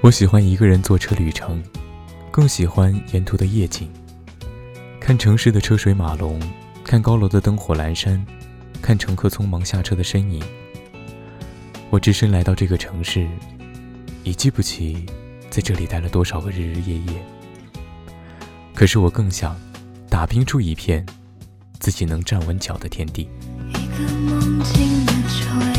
我喜欢一个人坐车旅程，更喜欢沿途的夜景，看城市的车水马龙，看高楼的灯火阑珊，看乘客匆忙下车的身影。我只身来到这个城市，已记不起在这里待了多少个日日夜夜。可是我更想打拼出一片自己能站稳脚的天地。一个梦境的吹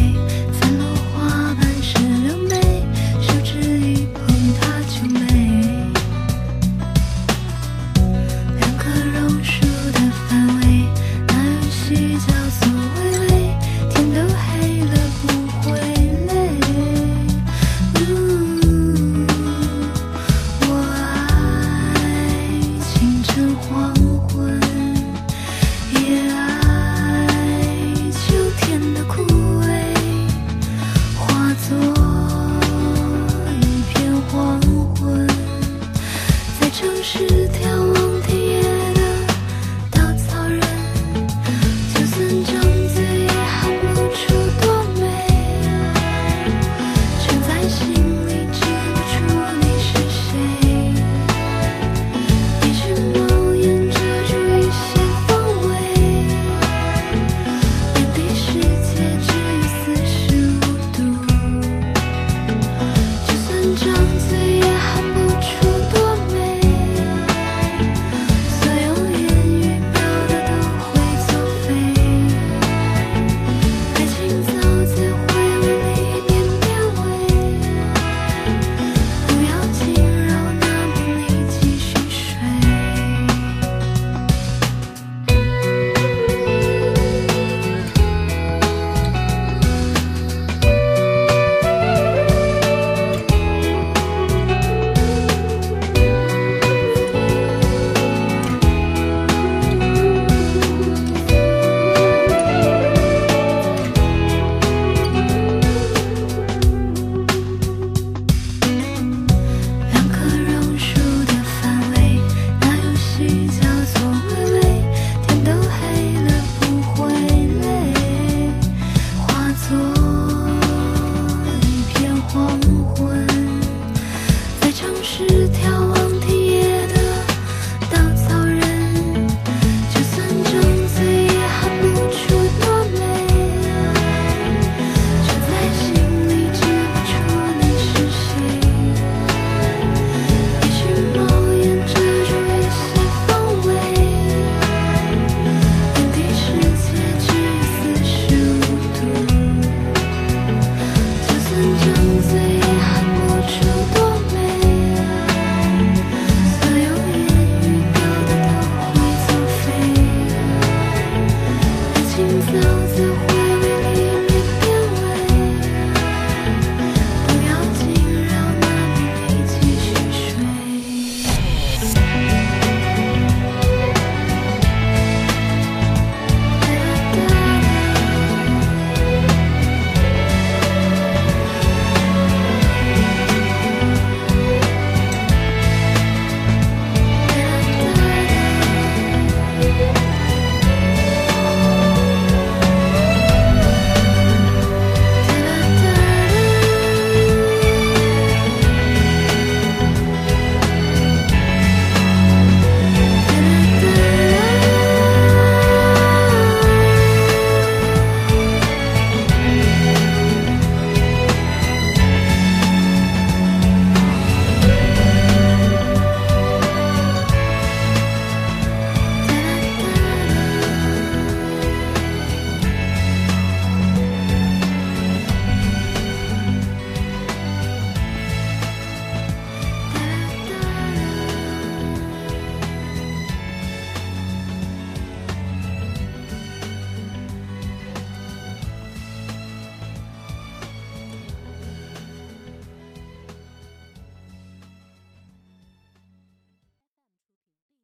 是条